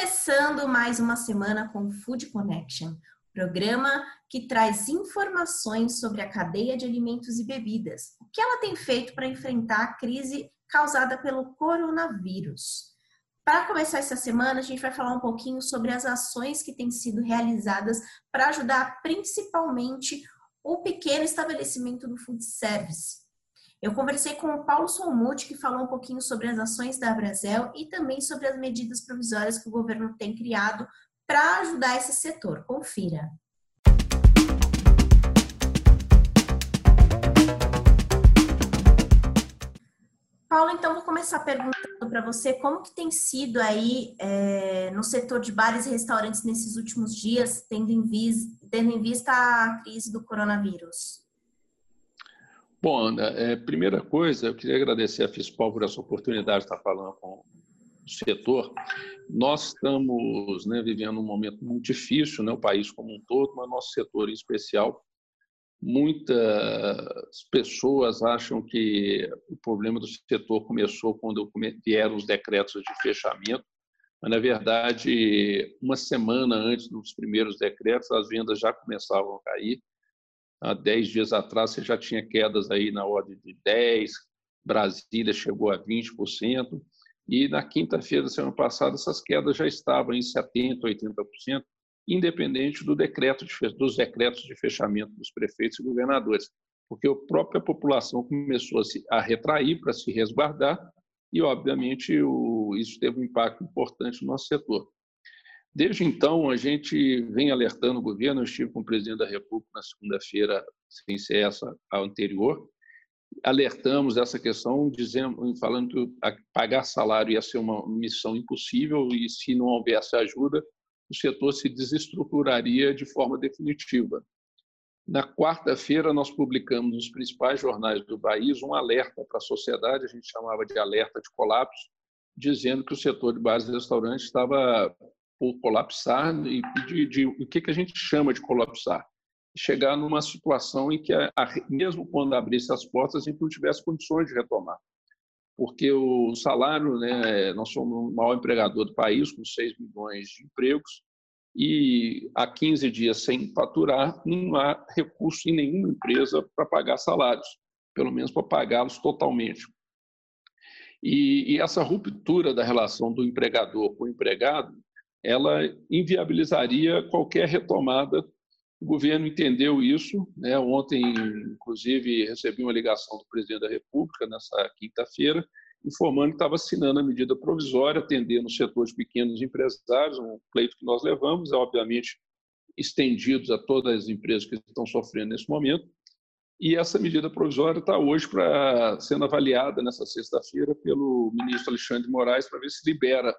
Começando mais uma semana com Food Connection, programa que traz informações sobre a cadeia de alimentos e bebidas, o que ela tem feito para enfrentar a crise causada pelo coronavírus. Para começar essa semana, a gente vai falar um pouquinho sobre as ações que têm sido realizadas para ajudar principalmente o pequeno estabelecimento do food service. Eu conversei com o Paulo Solmuth, que falou um pouquinho sobre as ações da Brasel e também sobre as medidas provisórias que o governo tem criado para ajudar esse setor. Confira. Paulo, então vou começar perguntando para você como que tem sido aí é, no setor de bares e restaurantes nesses últimos dias, tendo em, vis, tendo em vista a crise do coronavírus. Bom, Ana, é, primeira coisa, eu queria agradecer a FISPOL por essa oportunidade de estar falando com o setor. Nós estamos né, vivendo um momento muito difícil, né, o país como um todo, mas nosso setor em especial. Muitas pessoas acham que o problema do setor começou quando vieram os decretos de fechamento, mas, na verdade, uma semana antes dos primeiros decretos, as vendas já começavam a cair há 10 dias atrás você já tinha quedas aí na ordem de 10, Brasília chegou a 20%, e na quinta-feira da semana passada essas quedas já estavam em 70%, 80%, independente do decreto de, dos decretos de fechamento dos prefeitos e governadores, porque a própria população começou a, se, a retrair para se resguardar e, obviamente, o, isso teve um impacto importante no nosso setor. Desde então, a gente vem alertando o governo. Eu estive com o presidente da República na segunda-feira, sem ser essa a anterior. Alertamos essa questão, dizendo, falando que pagar salário ia ser uma missão impossível e, se não houvesse ajuda, o setor se desestruturaria de forma definitiva. Na quarta-feira, nós publicamos nos principais jornais do país um alerta para a sociedade, a gente chamava de alerta de colapso, dizendo que o setor de bares e restaurantes estava por colapsar e de, de, o que, que a gente chama de colapsar. Chegar numa situação em que, a, a, mesmo quando abrisse as portas, a gente não tivesse condições de retomar. Porque o salário, né, nós somos o maior empregador do país, com 6 milhões de empregos, e há 15 dias sem faturar, não há recurso em nenhuma empresa para pagar salários, pelo menos para pagá-los totalmente. E, e, essa ruptura da relação do empregador com o empregado ela inviabilizaria qualquer retomada. O governo entendeu isso. Né? Ontem, inclusive, recebi uma ligação do presidente da República, nessa quinta-feira, informando que estava assinando a medida provisória, atendendo o setor de pequenos empresários, um pleito que nós levamos, é obviamente estendidos a todas as empresas que estão sofrendo nesse momento. E essa medida provisória está hoje para sendo avaliada nessa sexta-feira pelo ministro Alexandre de Moraes para ver se libera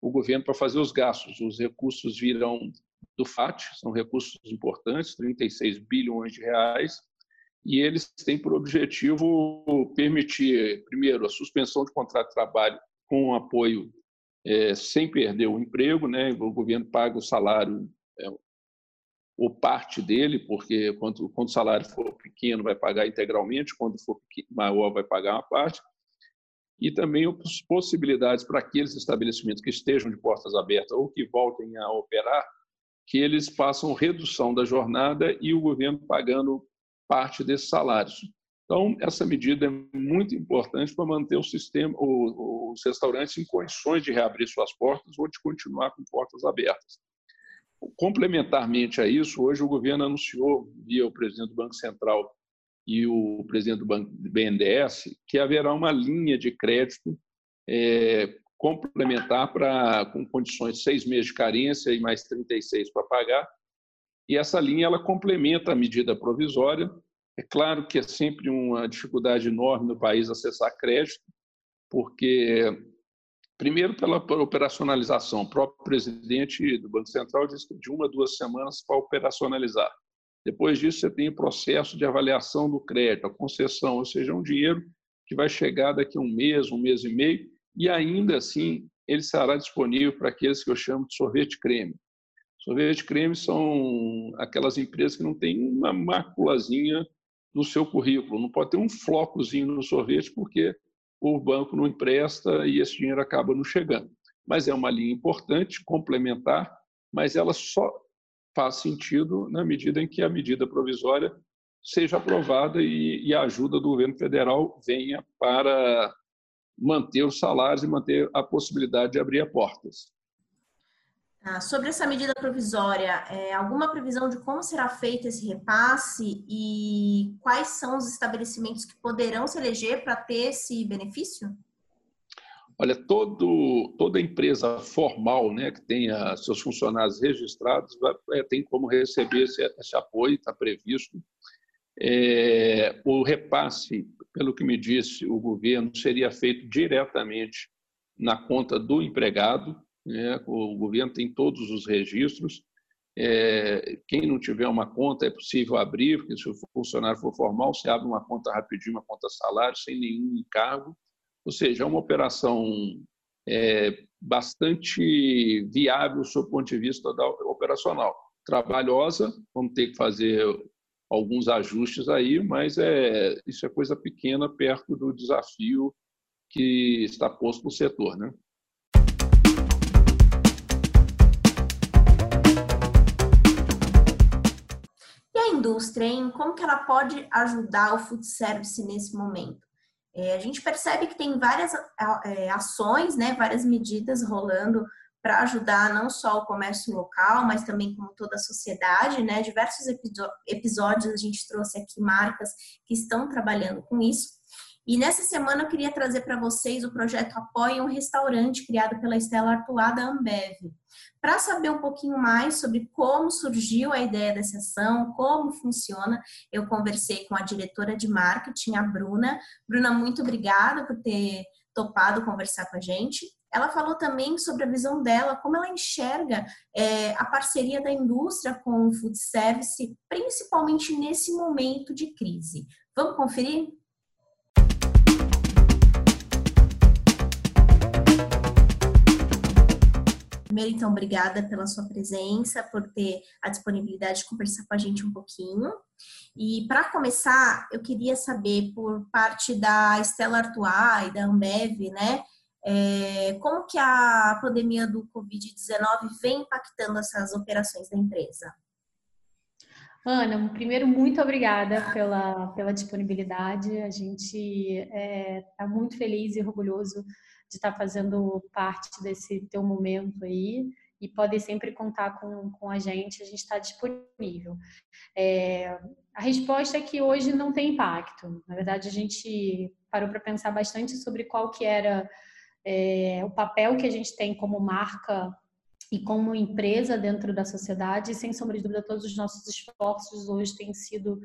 o governo para fazer os gastos. Os recursos virão do FAT, são recursos importantes, 36 bilhões de reais, e eles têm por objetivo permitir, primeiro, a suspensão de contrato de trabalho com apoio é, sem perder o emprego, né? o governo paga o salário é, ou parte dele, porque quando, quando o salário for pequeno vai pagar integralmente, quando for maior vai pagar uma parte, e também possibilidades para aqueles estabelecimentos que estejam de portas abertas ou que voltem a operar, que eles façam redução da jornada e o governo pagando parte desses salários. Então, essa medida é muito importante para manter o sistema, os restaurantes em condições de reabrir suas portas ou de continuar com portas abertas. Complementarmente a isso, hoje o governo anunciou, via o presidente do Banco Central, e o presidente do BNDES que haverá uma linha de crédito é, complementar para com condições de seis meses de carência e mais 36 para pagar. E essa linha ela complementa a medida provisória. É claro que é sempre uma dificuldade enorme no país acessar crédito, porque primeiro pela operacionalização. O próprio presidente do Banco Central disse que de uma a duas semanas para operacionalizar. Depois disso, você tem o processo de avaliação do crédito, a concessão, ou seja, um dinheiro que vai chegar daqui a um mês, um mês e meio, e ainda assim ele será disponível para aqueles que eu chamo de sorvete creme. Sorvete creme são aquelas empresas que não têm uma maculazinha no seu currículo, não pode ter um flocozinho no sorvete porque o banco não empresta e esse dinheiro acaba não chegando. mas é uma linha importante, complementar, mas ela só faz sentido na medida em que a medida provisória seja aprovada e, e a ajuda do governo federal venha para manter os salários e manter a possibilidade de abrir portas. Ah, sobre essa medida provisória, é, alguma previsão de como será feito esse repasse e quais são os estabelecimentos que poderão se eleger para ter esse benefício? Olha, todo, toda empresa formal né, que tenha seus funcionários registrados vai, é, tem como receber esse, esse apoio, está previsto. É, o repasse, pelo que me disse o governo, seria feito diretamente na conta do empregado. Né? O governo tem todos os registros. É, quem não tiver uma conta é possível abrir, porque se o funcionário for formal, você abre uma conta rapidinho, uma conta salário, sem nenhum encargo. Ou seja, é uma operação é, bastante viável sob o ponto de vista da, operacional. Trabalhosa, vamos ter que fazer alguns ajustes aí, mas é, isso é coisa pequena perto do desafio que está posto no setor. Né? E a indústria, hein? como que ela pode ajudar o food service nesse momento? É, a gente percebe que tem várias é, ações, né, várias medidas rolando para ajudar não só o comércio local, mas também como toda a sociedade, né? Diversos episódios a gente trouxe aqui marcas que estão trabalhando com isso. E nessa semana eu queria trazer para vocês o projeto Apoie um Restaurante, criado pela Estela Artois da Ambev. Para saber um pouquinho mais sobre como surgiu a ideia dessa ação, como funciona, eu conversei com a diretora de marketing, a Bruna. Bruna, muito obrigada por ter topado conversar com a gente. Ela falou também sobre a visão dela, como ela enxerga é, a parceria da indústria com o food service, principalmente nesse momento de crise. Vamos conferir? Primeiro, então, obrigada pela sua presença, por ter a disponibilidade de conversar com a gente um pouquinho. E para começar, eu queria saber, por parte da Estela Artois e da Ambev, né, é, como que a pandemia do Covid-19 vem impactando essas operações da empresa? Ana, primeiro, muito obrigada pela, pela disponibilidade. A gente está é, tá muito feliz e orgulhoso de estar tá fazendo parte desse teu momento aí e podem sempre contar com, com a gente, a gente está disponível. É, a resposta é que hoje não tem impacto. Na verdade, a gente parou para pensar bastante sobre qual que era é, o papel que a gente tem como marca e como empresa dentro da sociedade, e sem sombra de dúvida, todos os nossos esforços hoje têm sido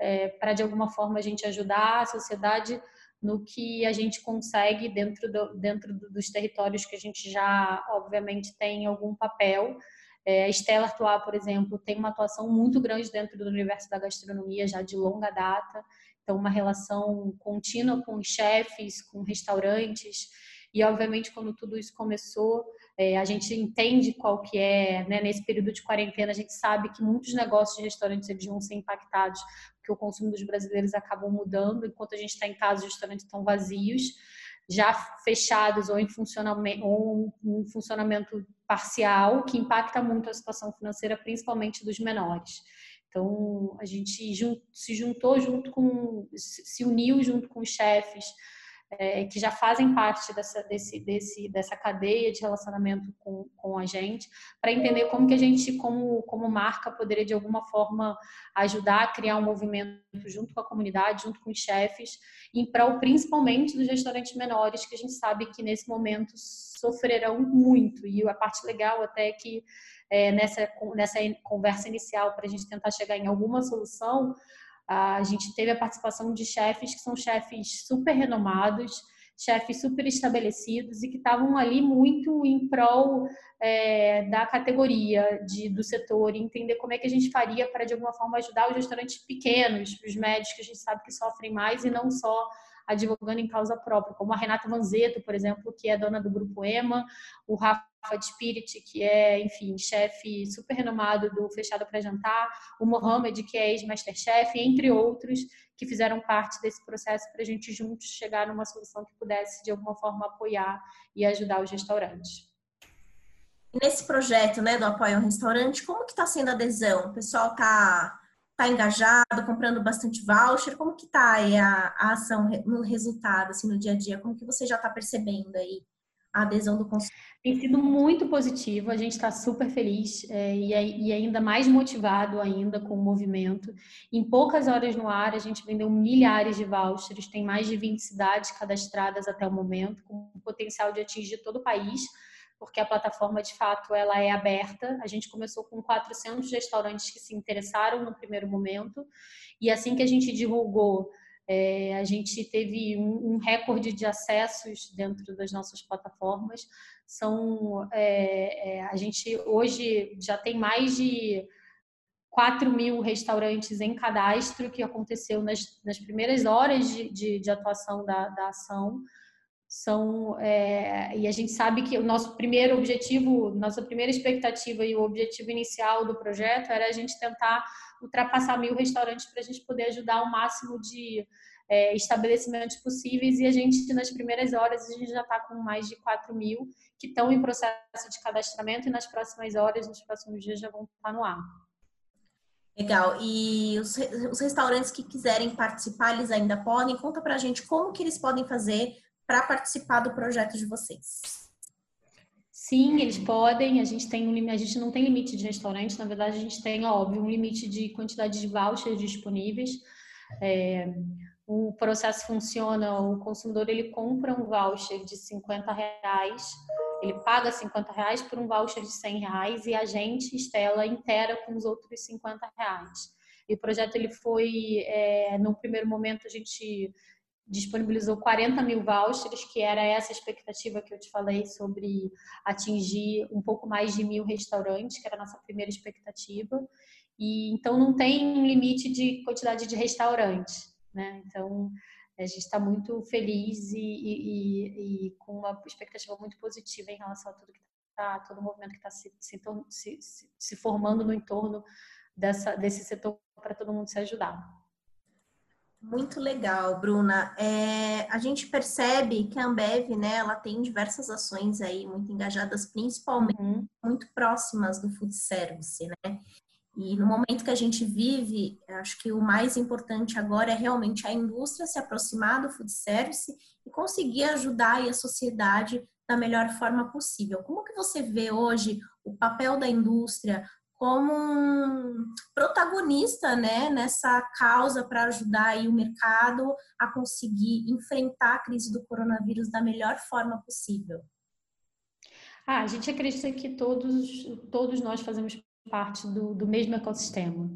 é, para, de alguma forma, a gente ajudar a sociedade no que a gente consegue dentro, do, dentro dos territórios que a gente já, obviamente, tem algum papel. É, a Estela Artois, por exemplo, tem uma atuação muito grande dentro do universo da gastronomia já de longa data, então uma relação contínua com chefes, com restaurantes, e obviamente quando tudo isso começou, é, a gente entende qual que é, né, nesse período de quarentena, a gente sabe que muitos negócios de restaurantes eles vão ser impactados, porque o consumo dos brasileiros acabou mudando, enquanto a gente está em casa, os restaurantes estão vazios, já fechados ou em funcionamento, ou um funcionamento parcial, que impacta muito a situação financeira, principalmente dos menores. Então, a gente se juntou junto com, se uniu junto com os chefes, é, que já fazem parte dessa, desse, desse, dessa cadeia de relacionamento com, com a gente, para entender como que a gente, como, como marca, poderia de alguma forma ajudar a criar um movimento junto com a comunidade, junto com os chefes, em prol principalmente dos restaurantes menores, que a gente sabe que nesse momento sofrerão muito. E a parte legal até é que é, nessa, nessa conversa inicial, para a gente tentar chegar em alguma solução, a gente teve a participação de chefes que são chefes super renomados, chefes super estabelecidos e que estavam ali muito em prol é, da categoria de, do setor e entender como é que a gente faria para, de alguma forma, ajudar os restaurantes pequenos, os médios que a gente sabe que sofrem mais e não só advogando em causa própria, como a Renata Vanzeto, por exemplo, que é dona do Grupo EMA, o Rafa de Spirit, que é, enfim, chefe super renomado do Fechado para Jantar, o Mohamed, que é ex-masterchef, entre outros, que fizeram parte desse processo para a gente juntos chegar numa solução que pudesse, de alguma forma, apoiar e ajudar os restaurantes. Nesse projeto, né, do apoio ao restaurante, como que está sendo a adesão? O pessoal está tá engajado, comprando bastante voucher? Como que está aí a, a, ação no resultado, assim, no dia a dia? Como que você já está percebendo aí a adesão do consumidor? Tem sido muito positivo, a gente está super feliz é, e, e, ainda mais motivado ainda com o movimento. Em poucas horas no ar, a gente vendeu milhares de vouchers, tem mais de 20 cidades cadastradas até o momento, com potencial de atingir todo o país, porque a plataforma, de fato, ela é aberta. A gente começou com 400 restaurantes que se interessaram no primeiro momento, e assim que a gente divulgou é, a gente teve um, um, recorde de acessos dentro das nossas plataformas. São, é, é, a gente hoje já tem mais de 4 mil restaurantes em cadastro, que aconteceu nas, nas primeiras horas de, de, de atuação da, da, ação. São, é, e a gente sabe que o nosso primeiro objetivo, nossa primeira expectativa e o objetivo inicial do projeto era a gente tentar ultrapassar mil restaurantes para a gente poder ajudar o máximo de é, estabelecimentos possíveis e a gente, nas primeiras horas, a gente já está com mais de 4 mil que estão em processo de cadastramento e nas próximas horas, nos próximos dias, já vão estar no ar. Legal. E os, os restaurantes que quiserem participar, eles ainda podem? Conta para a gente como que eles podem fazer para participar do projeto de vocês. Sim, eles podem. A gente tem um a gente não tem limite de restaurante. Na verdade, a gente tem, óbvio, um limite de quantidade de vouchers disponíveis. É, o processo funciona, o consumidor ele compra um voucher de 50 reais, ele paga 50 reais por um voucher de 100 reais e a gente, Estela, inteira com os outros 50 reais. E o projeto ele foi, é, no primeiro momento a gente disponibilizou 40 mil vouchers, que era essa expectativa que eu te falei sobre atingir um pouco mais de mil restaurantes, que era a nossa primeira expectativa. E então não tem limite de quantidade de restaurantes. Né? Então, a gente está muito feliz e, e, e, com uma expectativa muito positiva em relação a tudo que está, todo o movimento que está se, se, se, se, formando no entorno dessa, desse setor para todo mundo se ajudar. Muito legal, Bruna. É, a gente percebe que a Ambev, né, ela tem diversas ações aí muito engajadas, principalmente uhum. muito próximas do food service, né? E no momento que a gente vive, acho que o mais importante agora é realmente a indústria se aproximar do food service e conseguir ajudar a sociedade da melhor forma possível. Como que você vê hoje o papel da indústria como um protagonista né, nessa causa para ajudar aí o mercado a conseguir enfrentar a crise do coronavírus da melhor forma possível? Ah, a gente acredita que todos, todos nós fazemos parte do, do mesmo ecossistema.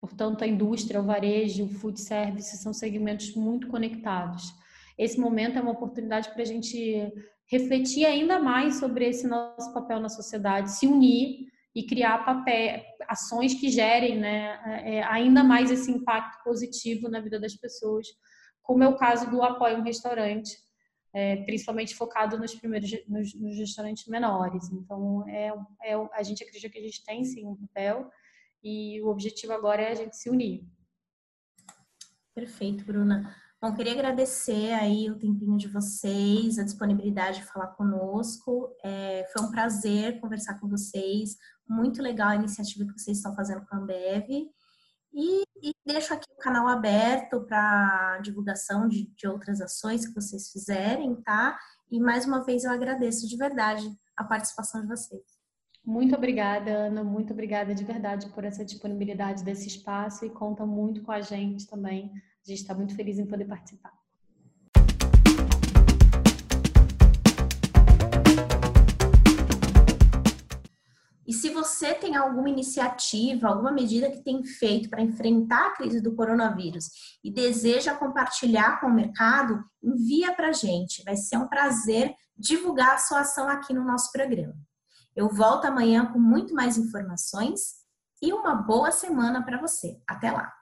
Portanto, a indústria, o varejo, o food service são segmentos muito conectados. Esse momento é uma oportunidade para a gente refletir ainda mais sobre esse nosso papel na sociedade, se unir e criar papel, ações que gerem né, é, ainda mais esse impacto positivo na vida das pessoas, como é o caso do apoio um restaurante, é, principalmente focado nos primeiros nos, nos restaurantes menores. Então, é, é, a gente acredita que a gente tem sim um papel e o objetivo agora é a gente se unir. Perfeito, Bruna. Bom, queria agradecer aí o tempinho de vocês, a disponibilidade de falar conosco. É, foi um prazer conversar com vocês. Muito legal a iniciativa que vocês estão fazendo com a Ambev. E, e deixo aqui o canal aberto para divulgação de, de outras ações que vocês fizerem, tá? E mais uma vez eu agradeço de verdade a participação de vocês. Muito obrigada, Ana. Muito obrigada de verdade por essa disponibilidade desse espaço e conta muito com a gente também. A gente está muito feliz em poder participar. E se você tem alguma iniciativa, alguma medida que tem feito para enfrentar a crise do coronavírus e deseja compartilhar com o mercado, envia para a gente. Vai ser um prazer divulgar a sua ação aqui no nosso programa. Eu volto amanhã com muito mais informações e uma boa semana para você. Até lá!